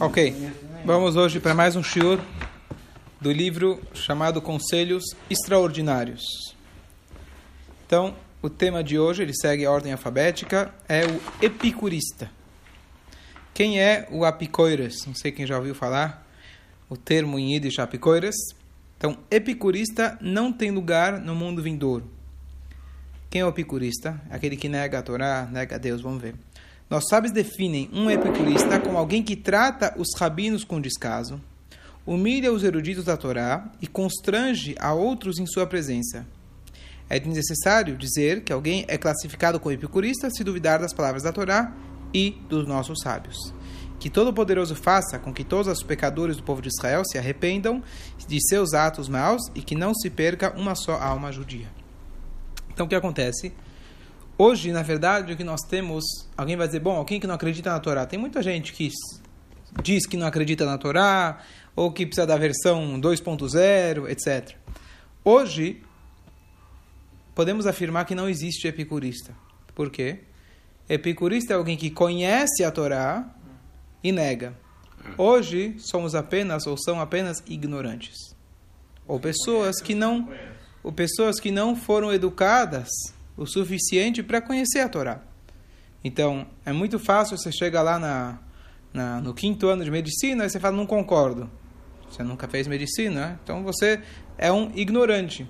Ok, vamos hoje para mais um shiur do livro chamado Conselhos Extraordinários. Então, o tema de hoje, ele segue a ordem alfabética, é o epicurista. Quem é o apicoires? Não sei quem já ouviu falar o termo em Yiddish apicoires. Então, epicurista não tem lugar no mundo vindouro. Quem é o epicurista? Aquele que nega a Torá, nega a Deus, vamos ver. Nós sábios definem um epicurista como alguém que trata os rabinos com descaso, humilha os eruditos da Torá e constrange a outros em sua presença. É necessário dizer que alguém é classificado como epicurista se duvidar das palavras da Torá e dos nossos sábios. Que Todo-Poderoso faça com que todos os pecadores do povo de Israel se arrependam de seus atos maus e que não se perca uma só alma judia. Então o que acontece? Hoje, na verdade, o que nós temos, alguém vai dizer, bom, alguém que não acredita na Torá, tem muita gente que diz que não acredita na Torá, ou que precisa da versão 2.0, etc. Hoje, podemos afirmar que não existe epicurista. Por quê? Epicurista é alguém que conhece a Torá e nega. Hoje, somos apenas, ou são apenas ignorantes. Ou pessoas que não, ou pessoas que não foram educadas o suficiente para conhecer a Torá. Então, é muito fácil você chegar lá na, na, no quinto ano de medicina e você fala, não concordo. Você nunca fez medicina, né? então você é um ignorante.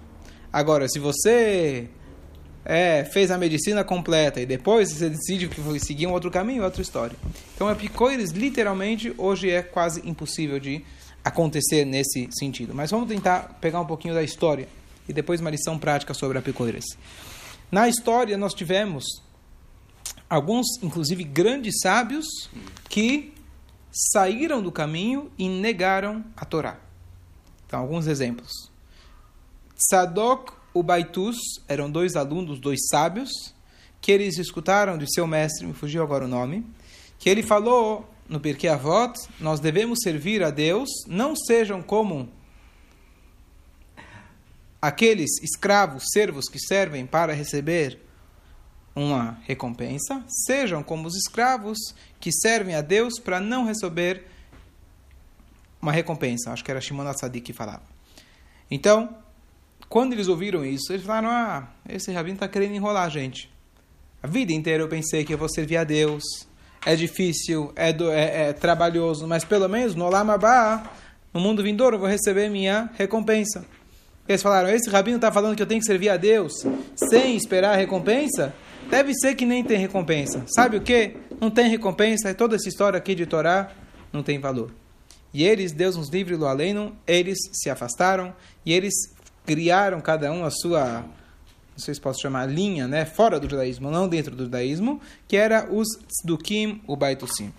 Agora, se você é, fez a medicina completa e depois você decide que foi seguir um outro caminho, outra história. Então, epicoires, literalmente, hoje é quase impossível de acontecer nesse sentido. Mas vamos tentar pegar um pouquinho da história e depois uma lição prática sobre epicoires. Na história, nós tivemos alguns, inclusive grandes sábios, que saíram do caminho e negaram a Torá. Então, alguns exemplos. Tzadok e Baitus eram dois alunos, dois sábios, que eles escutaram de seu mestre, me fugiu agora o nome, que ele falou no Pirkei Avot, nós devemos servir a Deus, não sejam como aqueles escravos, servos que servem para receber uma recompensa, sejam como os escravos que servem a Deus para não receber uma recompensa. Acho que era Shimon Atzadik que falava. Então, quando eles ouviram isso, eles falaram: Ah, esse rabino está querendo enrolar a gente. A vida inteira eu pensei que eu vou servir a Deus. É difícil, é, do, é, é trabalhoso, mas pelo menos no Olamabá, no mundo vindouro, eu vou receber minha recompensa. Eles falaram: esse rabino está falando que eu tenho que servir a Deus sem esperar a recompensa? Deve ser que nem tem recompensa. Sabe o que? Não tem recompensa. Toda essa história aqui de Torá não tem valor. E eles, Deus nos livre do além, eles se afastaram e eles criaram cada um a sua, não sei se posso chamar, linha, né? fora do judaísmo, não dentro do judaísmo, que era os tzdukim, o baitusim.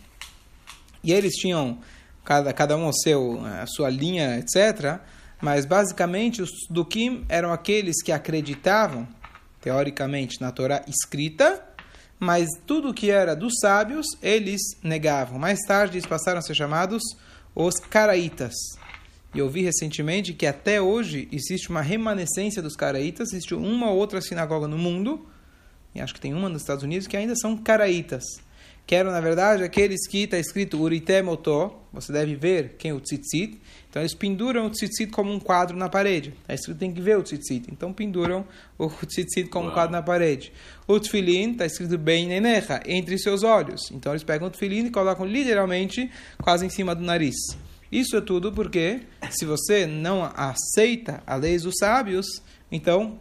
E eles tinham cada, cada um o seu, a sua linha, etc., mas basicamente os Dukim eram aqueles que acreditavam, teoricamente, na Torá escrita, mas tudo que era dos sábios eles negavam. Mais tarde eles passaram a ser chamados os Caraítas. E eu vi recentemente que até hoje existe uma remanescência dos Caraítas, existe uma ou outra sinagoga no mundo, e acho que tem uma nos Estados Unidos, que ainda são Caraítas que eram, na verdade, aqueles que está escrito Urité Motó, você deve ver quem é o tzitzit. Então, eles penduram o tzitzit como um quadro na parede. Está escrito tem que ver o tzitzit. Então, penduram o tzitzit como um quadro na parede. O tefilin está escrito bem nenecha, entre seus olhos. Então, eles pegam o tefilin e colocam literalmente quase em cima do nariz. Isso é tudo porque, se você não aceita a lei dos sábios, então,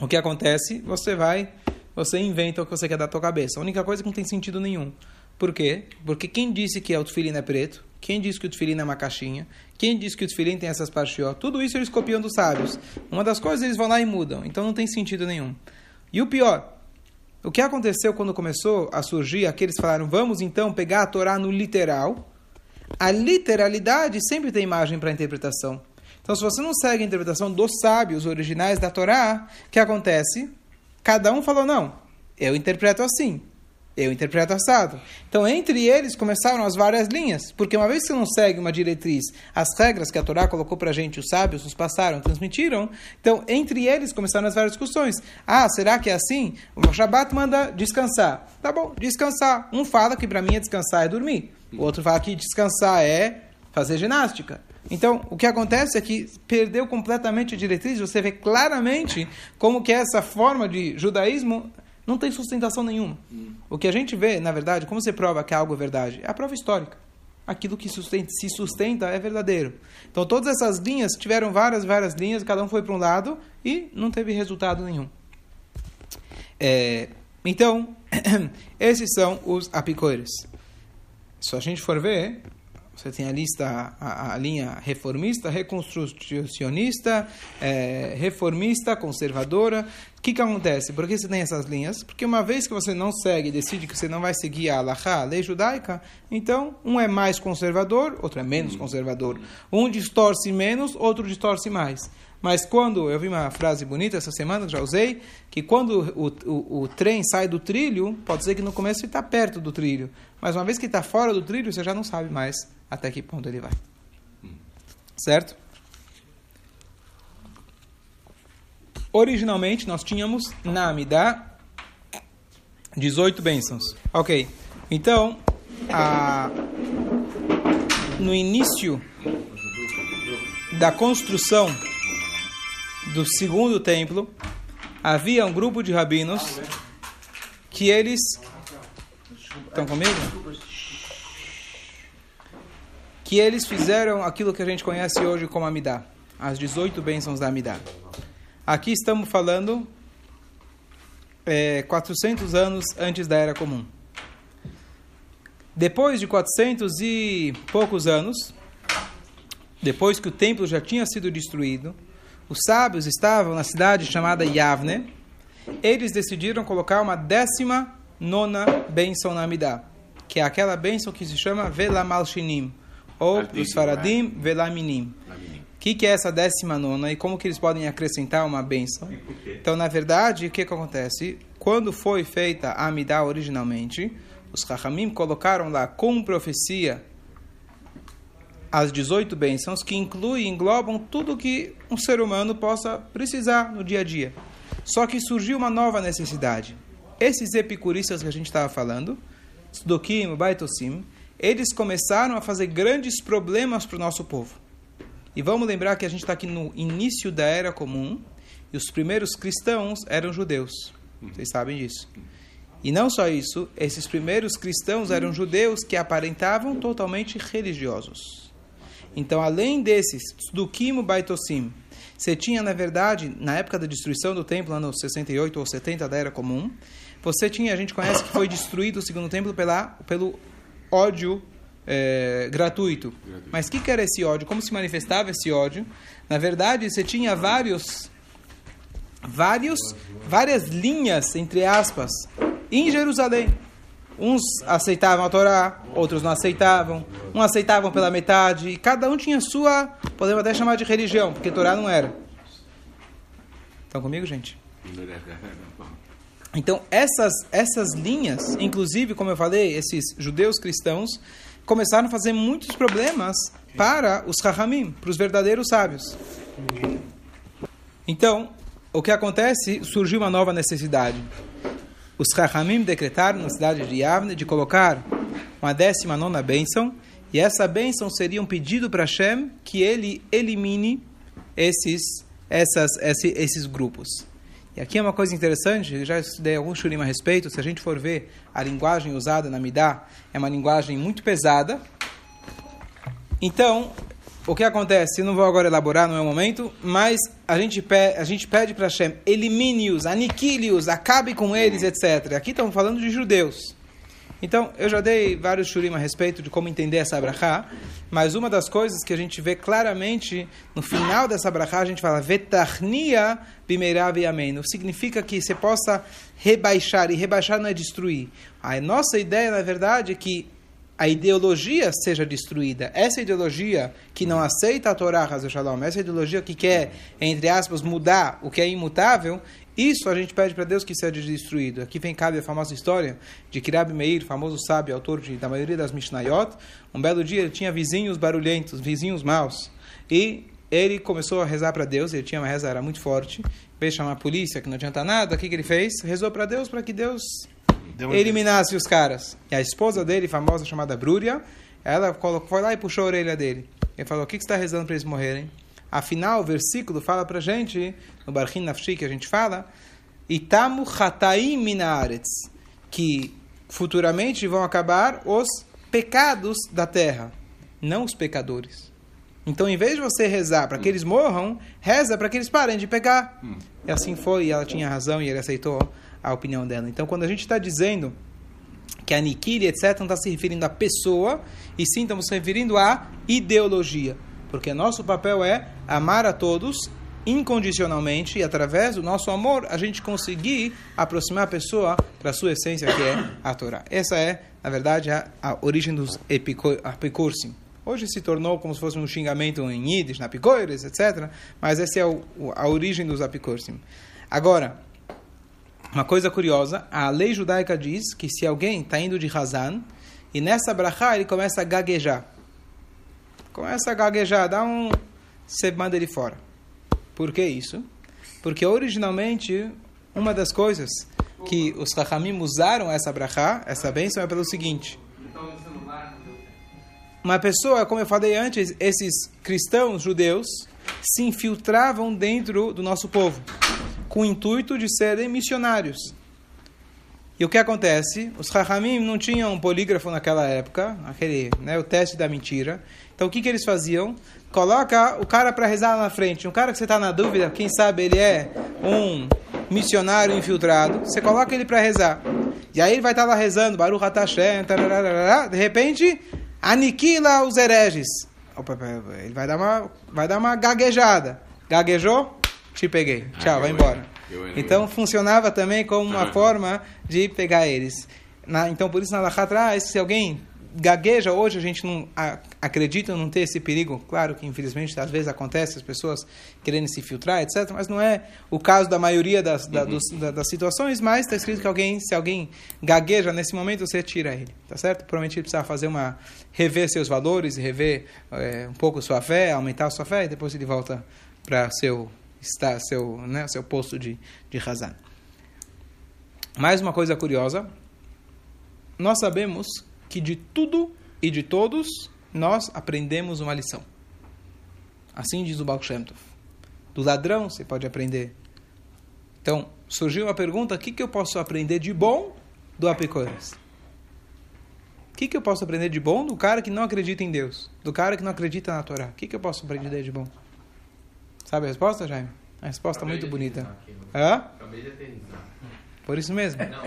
o que acontece? Você vai você inventa o que você quer da tua cabeça. A única coisa é que não tem sentido nenhum. Por quê? Porque quem disse que o tefilin é preto? Quem disse que o tefilin é uma caixinha? Quem disse que o tefilin tem essas partes? Tudo isso eles copiam dos sábios. Uma das coisas eles vão lá e mudam. Então não tem sentido nenhum. E o pior, o que aconteceu quando começou a surgir aqueles falaram, vamos então pegar a Torá no literal? A literalidade sempre tem imagem para interpretação. Então, se você não segue a interpretação dos sábios originais da Torá, o que acontece? Cada um falou, não, eu interpreto assim. Eu interpreto assado. Então, entre eles começaram as várias linhas, porque uma vez que você não segue uma diretriz, as regras que a Torá colocou para a gente, os sábios nos passaram, transmitiram, então, entre eles começaram as várias discussões. Ah, será que é assim? O Shabat manda descansar. Tá bom, descansar. Um fala que para mim é descansar é dormir. O outro fala que descansar é fazer ginástica. Então, o que acontece é que perdeu completamente a diretriz, você vê claramente como que essa forma de judaísmo não tem sustentação nenhuma. Hum. O que a gente vê, na verdade, como você prova que algo é verdade? É a prova histórica. Aquilo que sustenta, se sustenta é verdadeiro. Então, todas essas linhas tiveram várias, várias linhas, cada um foi para um lado e não teve resultado nenhum. É, então, esses são os apicoires. Se a gente for ver, você tem a lista, a, a linha reformista, reconstrucionista, é, reformista, conservadora. O que, que acontece? Por que você tem essas linhas? Porque uma vez que você não segue, decide que você não vai seguir a Allahá, a lei judaica, então um é mais conservador, outro é menos conservador. Um distorce menos, outro distorce mais. Mas quando, eu vi uma frase bonita essa semana, já usei, que quando o, o, o trem sai do trilho, pode ser que no começo ele está perto do trilho. Mas uma vez que está fora do trilho, você já não sabe mais até que ponto ele vai. Certo? Originalmente nós tínhamos na Amidá 18 bênçãos. Ok. Então, a, no início da construção do segundo templo, havia um grupo de rabinos que eles. Estão comigo? que eles fizeram aquilo que a gente conhece hoje como Amidá, as 18 bênçãos da Amidá. Aqui estamos falando é, 400 anos antes da Era Comum. Depois de 400 e poucos anos, depois que o templo já tinha sido destruído, os sábios estavam na cidade chamada Yavne. Eles decidiram colocar uma décima nona bênção na Amidá, que é aquela bênção que se chama Velamalshinim, ou os Faradim, Velaminim. O que, que é essa décima nona e como que eles podem acrescentar uma bênção? Então, na verdade, o que, que acontece? Quando foi feita a Amidah originalmente, os Rahamim colocaram lá com profecia as 18 bênçãos que incluem, englobam tudo que um ser humano possa precisar no dia a dia. Só que surgiu uma nova necessidade. Esses epicuristas que a gente estava falando, Sdokim, Baitosim, eles começaram a fazer grandes problemas para o nosso povo. E vamos lembrar que a gente está aqui no início da Era Comum e os primeiros cristãos eram judeus. Vocês sabem disso. E não só isso, esses primeiros cristãos eram judeus que aparentavam totalmente religiosos. Então, além desses, do Kimo Baitosim, você tinha, na verdade, na época da destruição do templo, ano 68 ou 70 da Era Comum, você tinha, a gente conhece que foi destruído o segundo templo pela, pelo ódio é, gratuito. gratuito. Mas o que, que era esse ódio? Como se manifestava esse ódio? Na verdade, você tinha vários, vários, várias linhas, entre aspas, em Jerusalém. Uns aceitavam a Torá, outros não aceitavam. Uns aceitavam pela metade. E cada um tinha sua, podemos até chamar de religião, porque Torá não era. Estão comigo, gente? Então, essas, essas linhas, inclusive, como eu falei, esses judeus cristãos, começaram a fazer muitos problemas para os Rahamim, para os verdadeiros sábios. Então, o que acontece? Surgiu uma nova necessidade. Os Rahamim decretaram na cidade de Yavne de colocar uma décima nona bênção, e essa bênção seria um pedido para Hashem que ele elimine esses, essas, esses, esses grupos. E aqui é uma coisa interessante, eu já estudei algum shurim a respeito, se a gente for ver a linguagem usada na Midah, é uma linguagem muito pesada. Então, o que acontece? Não vou agora elaborar, no meu momento, mas a gente, pede, a gente pede para Hashem, elimine-os, aniquile-os, acabe com eles, etc. Aqui estamos falando de judeus. Então, eu já dei vários shurim a respeito de como entender essa brachá, mas uma das coisas que a gente vê claramente no final dessa brachá, a gente fala vetarnia bimeirav ameno. Significa que você possa rebaixar, e rebaixar não é destruir. A nossa ideia, na verdade, é que a ideologia seja destruída. Essa ideologia que não aceita a Torá, Shalom, essa ideologia que quer, entre aspas, mudar o que é imutável, isso a gente pede para Deus que seja destruído. Aqui vem cabe a famosa história de Kirab Meir, famoso sábio, autor de, da maioria das Mishnayot. Um belo dia ele tinha vizinhos barulhentos, vizinhos maus. E ele começou a rezar para Deus, ele tinha uma reza, era muito forte. De chamar a polícia, que não adianta nada, o que, que ele fez? Rezou para Deus para que Deus eliminasse os caras. E a esposa dele, famosa, chamada Brúria, ela foi lá e puxou a orelha dele. Ele falou, o que, que você está rezando para eles morrerem? Afinal, o versículo fala para gente, no Barchin Nafshi que a gente fala, Itamu Chataim Minaretz, que futuramente vão acabar os pecados da terra, não os pecadores. Então, em vez de você rezar para que eles morram, reza para que eles parem de pecar. Hum. E assim foi, e ela tinha razão e ele aceitou a opinião dela. Então, quando a gente está dizendo que aniquile, etc., não está se referindo à pessoa, e sim estamos se referindo à ideologia porque nosso papel é amar a todos incondicionalmente e através do nosso amor a gente conseguir aproximar a pessoa para a sua essência que é a Torá. Essa é, na verdade, a, a origem dos epicursim. Hoje se tornou como se fosse um xingamento em Yiddish, na Picoires, etc. Mas essa é o, a origem dos apicursim. Agora, uma coisa curiosa, a lei judaica diz que se alguém está indo de Hazan e nessa brachá ele começa a gaguejar, começa a gaguejar, dá um. Você manda ele fora. Por que isso? Porque originalmente, uma das coisas que os Rahamim usaram essa brachá, essa bênção, é pelo seguinte. Uma pessoa, como eu falei antes, esses cristãos judeus se infiltravam dentro do nosso povo, com o intuito de serem missionários. E o que acontece? Os Rahamim não tinham um polígrafo naquela época, aquele, né, o teste da mentira. Então o que, que eles faziam? Coloca o cara para rezar lá na frente. Um cara que você está na dúvida, quem sabe ele é um missionário infiltrado, você coloca ele para rezar. E aí ele vai estar tá lá rezando, Baruch Hatashem, de repente aniquila os hereges. Ele vai dar uma, vai dar uma gaguejada. Gaguejou? Te peguei. Tchau, vai embora. Então funcionava também como uma forma de pegar eles. Na, então por isso na Lacha atrás, se alguém gagueja, hoje a gente não acredita não ter esse perigo. Claro que, infelizmente, às vezes acontece as pessoas querendo se filtrar, etc. Mas não é o caso da maioria das, da, uhum. dos, da, das situações. Mas está escrito que alguém, se alguém gagueja nesse momento, você tira ele. Tá certo? Provavelmente ele precisa fazer uma. rever seus valores, rever é, um pouco sua fé, aumentar a sua fé, e depois ele volta para seu, está, seu, né, seu posto de, de razão. Mais uma coisa curiosa. Nós sabemos que de tudo e de todos nós aprendemos uma lição. Assim diz o Baal Shem Tov. Do ladrão você pode aprender. Então, surgiu uma pergunta: o que, que eu posso aprender de bom do Apicores? O que, que eu posso aprender de bom do cara que não acredita em Deus? Do cara que não acredita na Torá? O que, que eu posso aprender de bom? Sabe a resposta, Jaime? A resposta é muito bonita. Hã? Por isso mesmo. Não.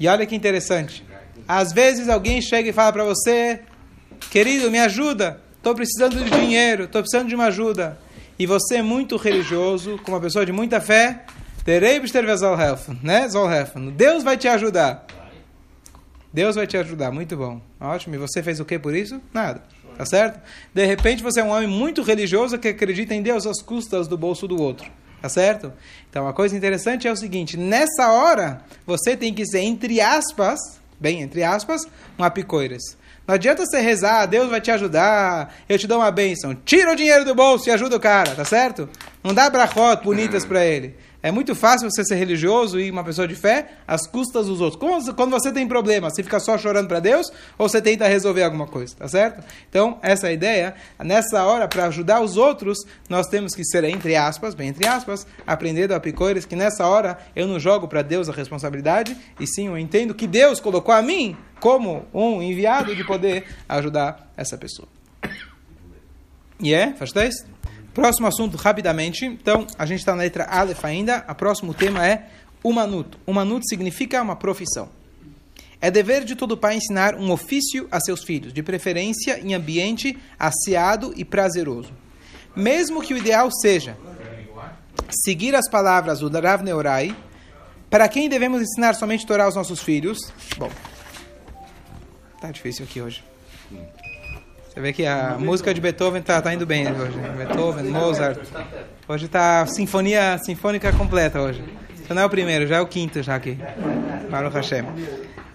E olha que interessante. Às vezes alguém chega e fala para você, querido, me ajuda, estou precisando de dinheiro, estou precisando de uma ajuda. E você é muito religioso, com uma pessoa de muita fé, né? Deus vai te ajudar. Deus vai te ajudar, muito bom. Ótimo. E você fez o que por isso? Nada. Tá certo? De repente você é um homem muito religioso que acredita em Deus às custas do bolso do outro. Tá certo? Então, uma coisa interessante é o seguinte: nessa hora, você tem que ser, entre aspas, bem entre aspas, um apicoires. Não adianta você rezar, Deus vai te ajudar, eu te dou uma bênção. Tira o dinheiro do bolso e ajuda o cara, tá certo? Não dá brachot bonitas para ele. É muito fácil você ser religioso e uma pessoa de fé às custas dos outros. Quando você tem problema, você fica só chorando para Deus ou você tenta resolver alguma coisa, tá certo? Então, essa é a ideia. Nessa hora, para ajudar os outros, nós temos que ser, entre aspas, bem entre aspas, aprender do Apicores que nessa hora eu não jogo para Deus a responsabilidade e sim eu entendo que Deus colocou a mim como um enviado de poder ajudar essa pessoa. E é? Faz teste? Próximo assunto, rapidamente. Então, a gente está na letra Aleph ainda. O próximo tema é Umanut. Umanut significa uma profissão. É dever de todo pai ensinar um ofício a seus filhos, de preferência em ambiente asseado e prazeroso. Mesmo que o ideal seja seguir as palavras do Rav Neurai, para quem devemos ensinar somente Torá aos nossos filhos? Bom, Tá difícil aqui hoje. Você vê que a música de Beethoven tá, tá indo bem hoje. Beethoven, Mozart. Hoje tá sinfonia sinfônica completa hoje. Então não é o primeiro, já é o quinto já aqui. Baruch Hashem.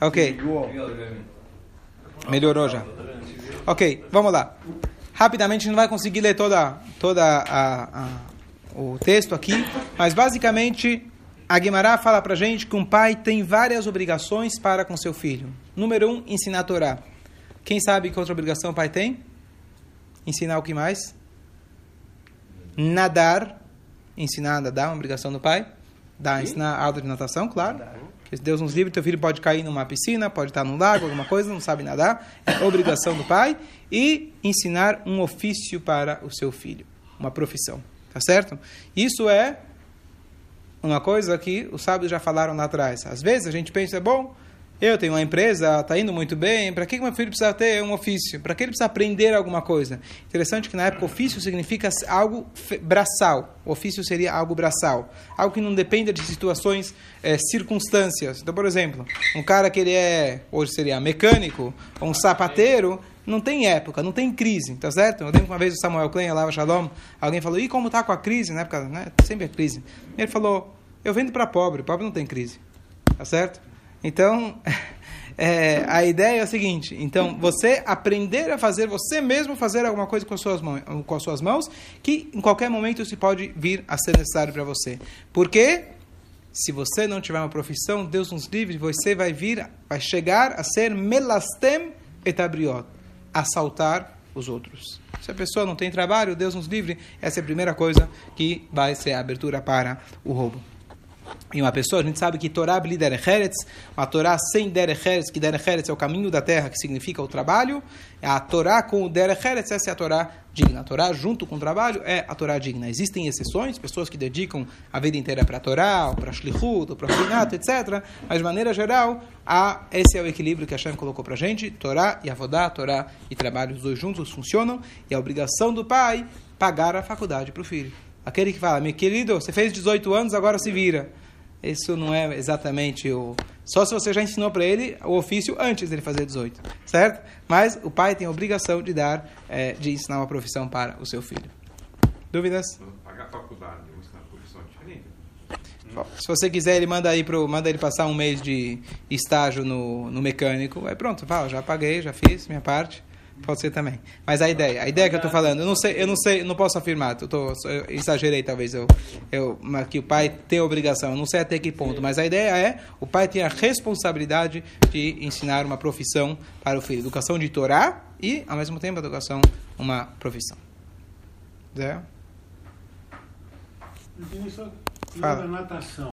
Ok. Melhorou já. Ok, vamos lá. Rapidamente, não vai conseguir ler toda, toda a, a, o texto aqui, mas basicamente a Guimará fala pra gente que um pai tem várias obrigações para com seu filho. Número um, ensinar a Torá. Quem sabe que outra obrigação o pai tem? Ensinar o que mais? Nadar. Ensinar a nadar, uma obrigação do pai. Dar, ensinar aula de natação, claro. Que se Deus nos livre, teu filho pode cair numa piscina, pode estar num lago, alguma coisa, não sabe nadar. É obrigação do pai. E ensinar um ofício para o seu filho. Uma profissão. Tá certo? Isso é uma coisa que os sábios já falaram lá atrás. Às vezes a gente pensa, bom, eu tenho uma empresa, está indo muito bem, para que meu filho precisa ter um ofício? Para que ele precisa aprender alguma coisa? Interessante que na época ofício significa algo braçal. O ofício seria algo braçal. Algo que não dependa de situações, é, circunstâncias. Então, por exemplo, um cara que ele é, hoje seria mecânico, ou um sapateiro, não tem época, não tem crise, tá certo? Eu lembro que uma vez o Samuel Klein, lá Shalom, alguém falou, e como tá com a crise? Na época, né? Sempre é crise. Ele falou, eu vendo para pobre, pobre não tem crise, tá certo? Então, é, a ideia é a seguinte: então, você aprender a fazer, você mesmo fazer alguma coisa com as suas mãos, com as suas mãos que em qualquer momento se pode vir a ser necessário para você. Porque se você não tiver uma profissão, Deus nos livre, você vai vir, vai chegar a ser melastem etabriot, assaltar os outros. Se a pessoa não tem trabalho, Deus nos livre, essa é a primeira coisa que vai ser a abertura para o roubo. E uma pessoa, a gente sabe que Torá bli derecheretz, uma Torá sem derecheretz, que derecheretz é o caminho da terra, que significa o trabalho, a Torá com o derecheretz, essa é a Torá digna. A Torá junto com o trabalho é a Torá digna. Existem exceções, pessoas que dedicam a vida inteira para a Torá, para Shlichut, para Finato, etc. Mas, de maneira geral, a, esse é o equilíbrio que a Hashem colocou para a gente. Torá e Avodá, Torá e trabalho, os dois juntos funcionam. E a obrigação do pai, pagar a faculdade para o filho. Aquele que fala, meu querido, você fez 18 anos, agora se vira. Isso não é exatamente o. Só se você já ensinou para ele o ofício antes dele fazer 18, certo? Mas o pai tem a obrigação de dar, é, de ensinar uma profissão para o seu filho. Dúvidas? Pagar faculdade, ensinar profissão diferente. Se você quiser, ele manda, aí pro, manda ele passar um mês de estágio no, no mecânico. Aí pronto, fala, já paguei, já fiz minha parte. Pode ser também. Mas a ideia, a ideia que eu estou falando, eu não sei, eu não sei, não posso afirmar. Eu, tô, eu exagerei talvez eu, eu, que o pai tem obrigação. Eu não sei até que ponto, mas a ideia é o pai tem a responsabilidade de ensinar uma profissão para o filho, educação de Torá e ao mesmo tempo educação uma profissão. Zé? Fala. natação.